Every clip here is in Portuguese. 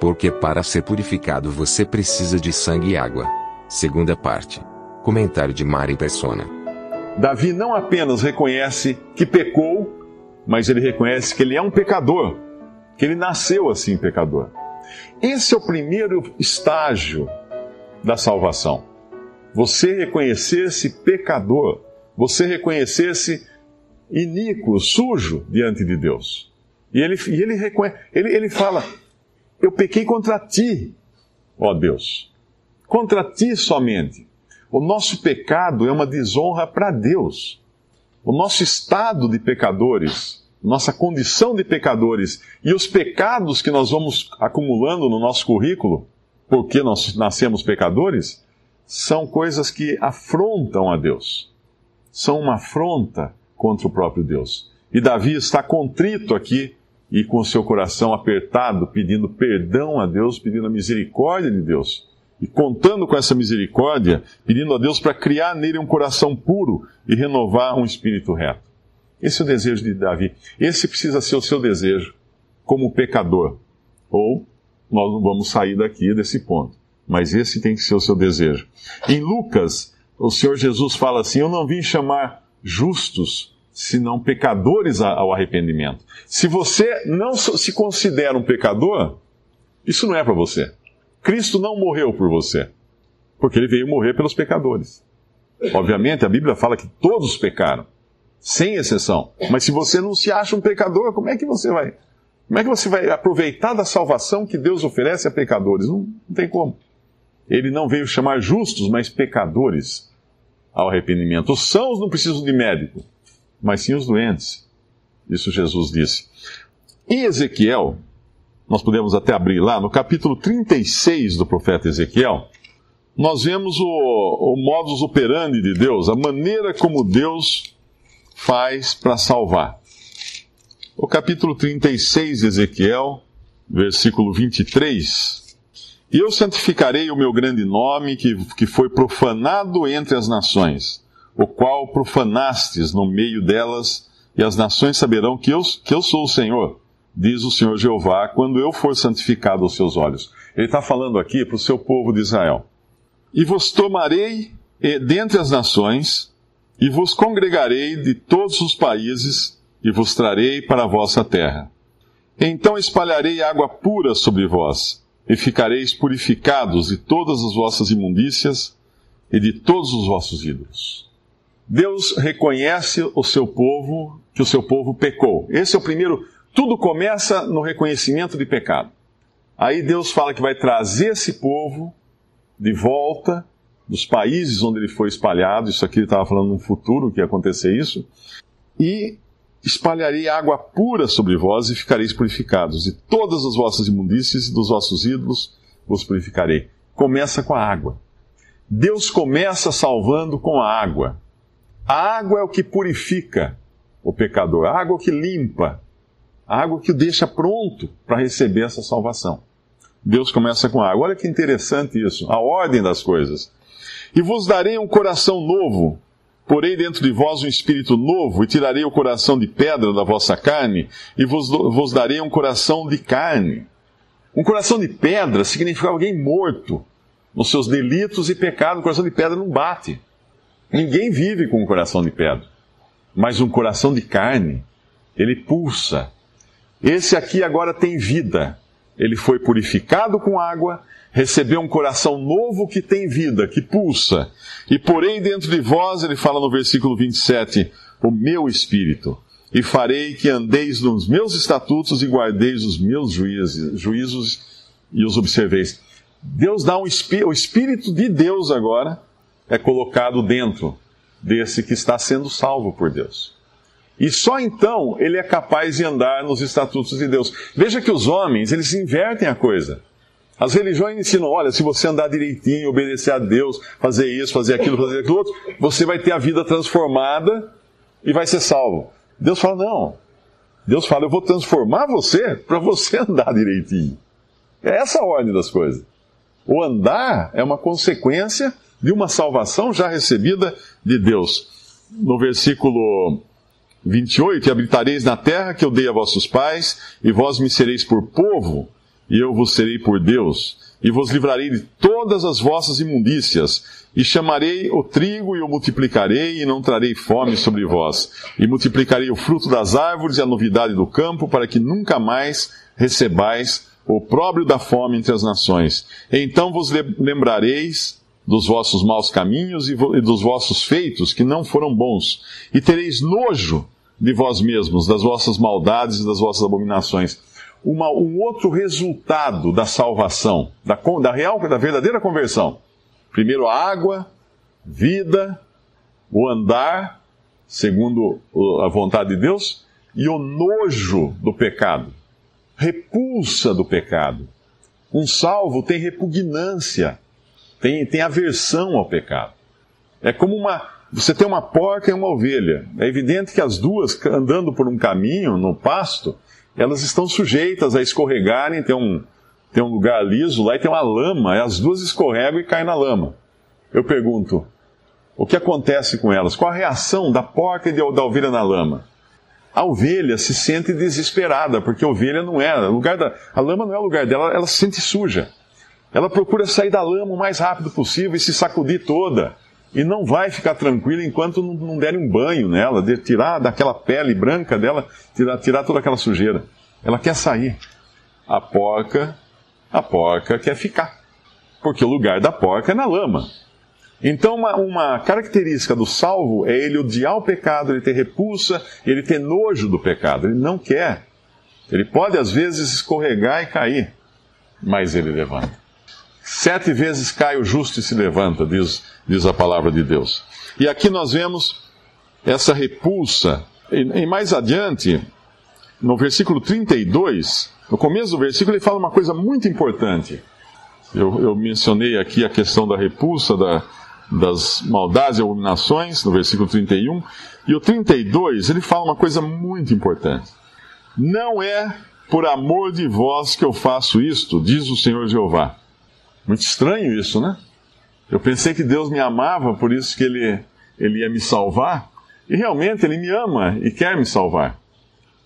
Porque para ser purificado você precisa de sangue e água. Segunda parte. Comentário de Mari Persona. Davi não apenas reconhece que pecou, mas ele reconhece que ele é um pecador, que ele nasceu assim pecador. Esse é o primeiro estágio da salvação. Você reconhecer-se pecador, você reconhecer-se iníquo, sujo diante de Deus. E ele, e ele, ele, ele fala: Eu pequei contra ti, ó Deus. Contra ti somente. O nosso pecado é uma desonra para Deus. O nosso estado de pecadores, nossa condição de pecadores e os pecados que nós vamos acumulando no nosso currículo, porque nós nascemos pecadores, são coisas que afrontam a Deus. São uma afronta contra o próprio Deus. E Davi está contrito aqui e com o seu coração apertado, pedindo perdão a Deus, pedindo a misericórdia de Deus. E contando com essa misericórdia, pedindo a Deus para criar nele um coração puro e renovar um espírito reto. Esse é o desejo de Davi. Esse precisa ser o seu desejo como pecador. Ou nós não vamos sair daqui desse ponto. Mas esse tem que ser o seu desejo. Em Lucas, o Senhor Jesus fala assim: Eu não vim chamar justos, senão pecadores ao arrependimento. Se você não se considera um pecador, isso não é para você. Cristo não morreu por você, porque ele veio morrer pelos pecadores. Obviamente, a Bíblia fala que todos pecaram, sem exceção. Mas se você não se acha um pecador, como é que você vai? Como é que você vai aproveitar da salvação que Deus oferece a pecadores? Não, não tem como. Ele não veio chamar justos, mas pecadores ao arrependimento. Os sãos não precisam de médico, mas sim os doentes. Isso Jesus disse. Em Ezequiel, nós podemos até abrir lá, no capítulo 36 do profeta Ezequiel, nós vemos o, o modus operandi de Deus, a maneira como Deus faz para salvar. O capítulo 36 de Ezequiel, versículo 23, e eu santificarei o meu grande nome, que, que foi profanado entre as nações, o qual profanastes no meio delas, e as nações saberão que eu, que eu sou o Senhor, diz o Senhor Jeová, quando eu for santificado aos seus olhos. Ele está falando aqui para o seu povo de Israel. E vos tomarei eh, dentre as nações, e vos congregarei de todos os países, e vos trarei para a vossa terra. Então espalharei água pura sobre vós, e ficareis purificados de todas as vossas imundícias e de todos os vossos ídolos. Deus reconhece o seu povo, que o seu povo pecou. Esse é o primeiro. Tudo começa no reconhecimento de pecado. Aí Deus fala que vai trazer esse povo de volta dos países onde ele foi espalhado. Isso aqui ele estava falando no futuro que ia acontecer isso. E espalharei água pura sobre vós e ficareis purificados, e todas as vossas imundícies e dos vossos ídolos vos purificarei. Começa com a água. Deus começa salvando com a água. A água é o que purifica o pecador, a água é que limpa, a água que o deixa pronto para receber essa salvação. Deus começa com água. Olha que interessante isso, a ordem das coisas. E vos darei um coração novo, Porei dentro de vós um espírito novo, e tirarei o coração de pedra da vossa carne, e vos, vos darei um coração de carne. Um coração de pedra significa alguém morto nos seus delitos e pecados. Um coração de pedra não bate. Ninguém vive com um coração de pedra. Mas um coração de carne, ele pulsa. Esse aqui agora tem vida. Ele foi purificado com água, recebeu um coração novo que tem vida, que pulsa. E porém dentro de vós, ele fala no versículo 27, o meu espírito. E farei que andeis nos meus estatutos e guardeis os meus juízos, e os observeis. Deus dá um o espírito de Deus agora é colocado dentro desse que está sendo salvo por Deus. E só então ele é capaz de andar nos estatutos de Deus. Veja que os homens, eles invertem a coisa. As religiões ensinam: olha, se você andar direitinho, obedecer a Deus, fazer isso, fazer aquilo, fazer aquilo outro, você vai ter a vida transformada e vai ser salvo. Deus fala: não. Deus fala: eu vou transformar você para você andar direitinho. É essa a ordem das coisas. O andar é uma consequência de uma salvação já recebida de Deus. No versículo 28, e habitareis na terra que eu dei a vossos pais, e vós me sereis por povo, e eu vos serei por Deus, e vos livrarei de todas as vossas imundícias, e chamarei o trigo e o multiplicarei, e não trarei fome sobre vós, e multiplicarei o fruto das árvores e a novidade do campo, para que nunca mais recebais o próprio da fome entre as nações. Então vos lembrareis dos vossos maus caminhos e dos vossos feitos que não foram bons, e tereis nojo de vós mesmos, das vossas maldades e das vossas abominações. Uma, um outro resultado da salvação, da, da real, da verdadeira conversão. Primeiro a água, vida, o andar, segundo a vontade de Deus, e o nojo do pecado, repulsa do pecado. Um salvo tem repugnância, tem, tem aversão ao pecado. É como uma, você tem uma porca e uma ovelha. É evidente que as duas, andando por um caminho, no pasto, elas estão sujeitas a escorregarem. Tem um, tem um lugar liso lá e tem uma lama. As duas escorregam e caem na lama. Eu pergunto, o que acontece com elas? Qual a reação da porca e da ovelha na lama? A ovelha se sente desesperada, porque a ovelha não é, lugar da, a lama não é o lugar dela, ela se sente suja. Ela procura sair da lama o mais rápido possível e se sacudir toda e não vai ficar tranquila enquanto não, não derem um banho nela, de tirar daquela pele branca dela, tirar, tirar toda aquela sujeira. Ela quer sair. A porca, a porca quer ficar. Porque o lugar da porca é na lama. Então, uma, uma, característica do salvo é ele odiar o pecado, ele ter repulsa, ele ter nojo do pecado. Ele não quer. Ele pode, às vezes, escorregar e cair, mas ele levanta. Sete vezes cai o justo e se levanta, diz, diz a palavra de Deus. E aqui nós vemos essa repulsa. E, e mais adiante, no versículo 32, no começo do versículo, ele fala uma coisa muito importante. Eu, eu mencionei aqui a questão da repulsa, da, das maldades e abominações, no versículo 31. E o 32, ele fala uma coisa muito importante. Não é por amor de vós que eu faço isto, diz o Senhor Jeová muito estranho isso, né? Eu pensei que Deus me amava, por isso que ele, ele ia me salvar. E realmente ele me ama e quer me salvar.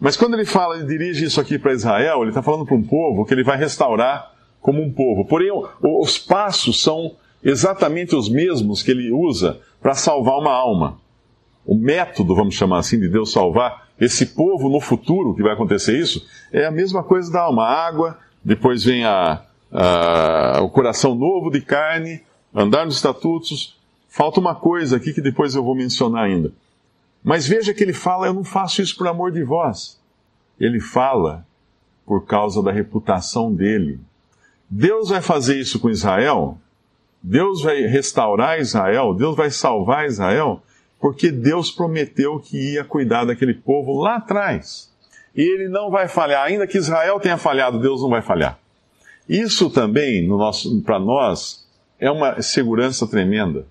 Mas quando ele fala, ele dirige isso aqui para Israel, ele está falando para um povo que ele vai restaurar como um povo. Porém, os passos são exatamente os mesmos que ele usa para salvar uma alma. O método, vamos chamar assim, de Deus salvar esse povo no futuro, que vai acontecer isso, é a mesma coisa da alma. A água, depois vem a, uh, o coração novo de carne, andar nos estatutos. Falta uma coisa aqui que depois eu vou mencionar ainda. Mas veja que ele fala: Eu não faço isso por amor de vós. Ele fala por causa da reputação dele. Deus vai fazer isso com Israel? Deus vai restaurar Israel? Deus vai salvar Israel? Porque Deus prometeu que ia cuidar daquele povo lá atrás. E ele não vai falhar. Ainda que Israel tenha falhado, Deus não vai falhar. Isso também, para nós, é uma segurança tremenda.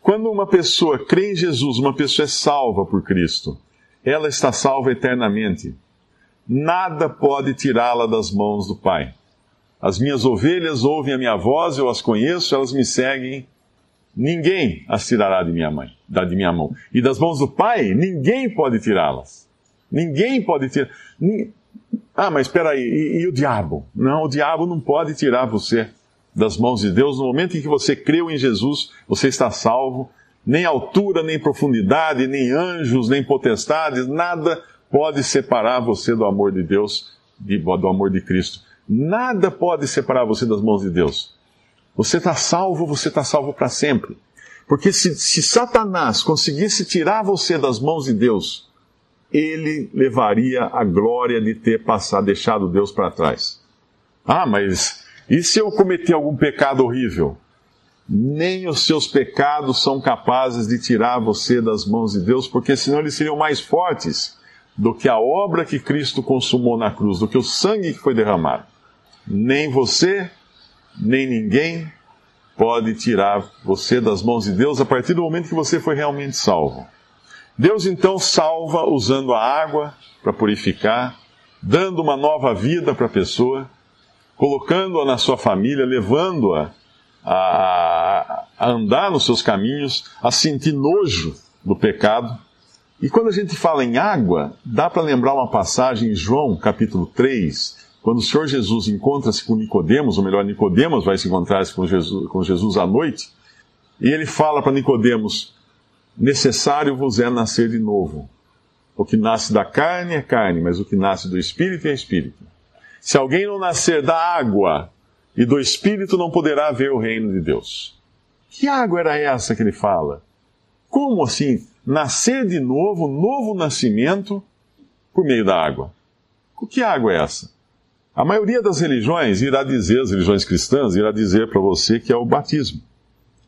Quando uma pessoa crê em Jesus, uma pessoa é salva por Cristo, ela está salva eternamente. Nada pode tirá-la das mãos do Pai. As minhas ovelhas ouvem a minha voz, eu as conheço, elas me seguem. Ninguém as tirará de minha mãe, da de minha mão. E das mãos do Pai, ninguém pode tirá-las. Ninguém pode tirar. Ah, mas espera aí, e, e o diabo? Não, o diabo não pode tirar você das mãos de Deus. No momento em que você creu em Jesus, você está salvo. Nem altura, nem profundidade, nem anjos, nem potestades, nada pode separar você do amor de Deus, do amor de Cristo. Nada pode separar você das mãos de Deus. Você está salvo, você está salvo para sempre. Porque se, se Satanás conseguisse tirar você das mãos de Deus, ele levaria a glória de ter passado, deixado Deus para trás. Ah, mas e se eu cometer algum pecado horrível? nem os seus pecados são capazes de tirar você das mãos de Deus, porque senão eles seriam mais fortes do que a obra que Cristo consumou na cruz, do que o sangue que foi derramado. Nem você, nem ninguém pode tirar você das mãos de Deus a partir do momento que você foi realmente salvo. Deus então salva usando a água para purificar, dando uma nova vida para a pessoa, colocando-a na sua família, levando-a a, a andar nos seus caminhos, a sentir nojo do pecado. E quando a gente fala em água, dá para lembrar uma passagem em João, capítulo 3, quando o Senhor Jesus encontra-se com Nicodemos, ou melhor, Nicodemos vai se encontrar com Jesus, com Jesus à noite, e ele fala para Nicodemos: necessário vos é nascer de novo. O que nasce da carne é carne, mas o que nasce do espírito é espírito. Se alguém não nascer da água e do espírito, não poderá ver o reino de Deus. Que água era essa que ele fala? Como assim? Nascer de novo, novo nascimento por meio da água. Que água é essa? A maioria das religiões irá dizer, as religiões cristãs, irá dizer para você que é o batismo.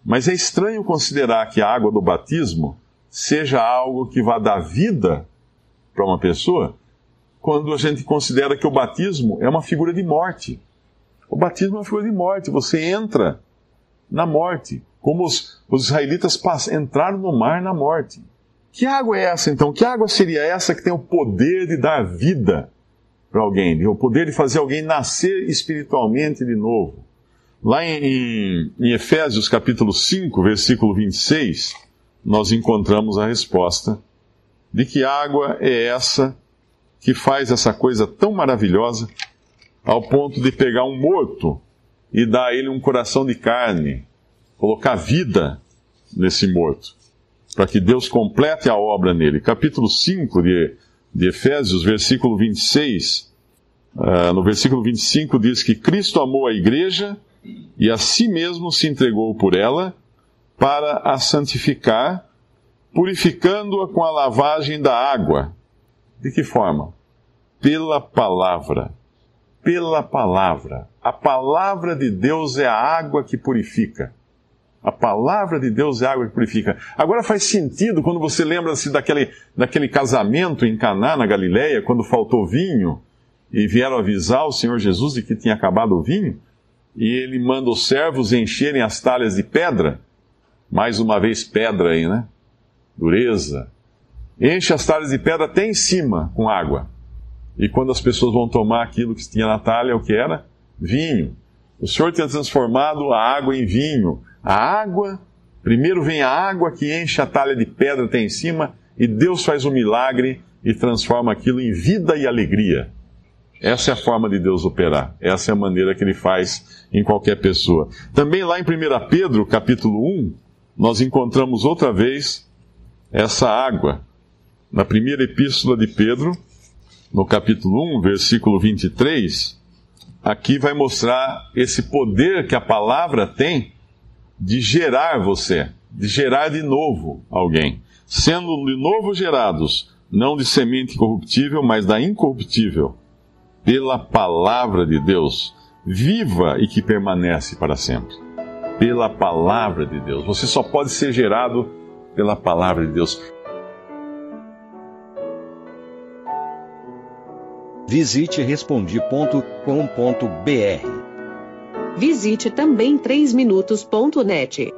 Mas é estranho considerar que a água do batismo seja algo que vá dar vida para uma pessoa, quando a gente considera que o batismo é uma figura de morte. O batismo é uma figura de morte, você entra na morte, como os, os israelitas entraram no mar na morte. Que água é essa então? Que água seria essa que tem o poder de dar vida para alguém, o poder de fazer alguém nascer espiritualmente de novo? Lá em, em Efésios capítulo 5, versículo 26, nós encontramos a resposta de que água é essa que faz essa coisa tão maravilhosa ao ponto de pegar um morto e dar a ele um coração de carne, colocar vida nesse morto, para que Deus complete a obra nele. Capítulo 5 de, de Efésios, versículo 26, uh, no versículo 25 diz que Cristo amou a igreja e a si mesmo se entregou por ela para a santificar, purificando-a com a lavagem da água. De que forma? Pela palavra. Pela palavra. A palavra de Deus é a água que purifica. A palavra de Deus é a água que purifica. Agora faz sentido quando você lembra-se daquele, daquele casamento em Caná, na Galileia, quando faltou vinho, e vieram avisar o Senhor Jesus de que tinha acabado o vinho e ele manda os servos encherem as talhas de pedra. Mais uma vez, pedra aí, né? Dureza. Enche as talhas de pedra até em cima com água. E quando as pessoas vão tomar aquilo que tinha na talha, o que era? Vinho. O Senhor tinha transformado a água em vinho. A água, primeiro vem a água que enche a talha de pedra até em cima, e Deus faz um milagre e transforma aquilo em vida e alegria. Essa é a forma de Deus operar. Essa é a maneira que ele faz em qualquer pessoa. Também lá em 1 Pedro, capítulo 1, nós encontramos outra vez essa água. Na primeira epístola de Pedro, no capítulo 1, versículo 23, aqui vai mostrar esse poder que a palavra tem de gerar você, de gerar de novo alguém. Sendo de novo gerados, não de semente corruptível, mas da incorruptível pela palavra de Deus, viva e que permanece para sempre. Pela palavra de Deus. Você só pode ser gerado pela palavra de Deus. Visite respondi.com.br. Visite também 3minutos.net.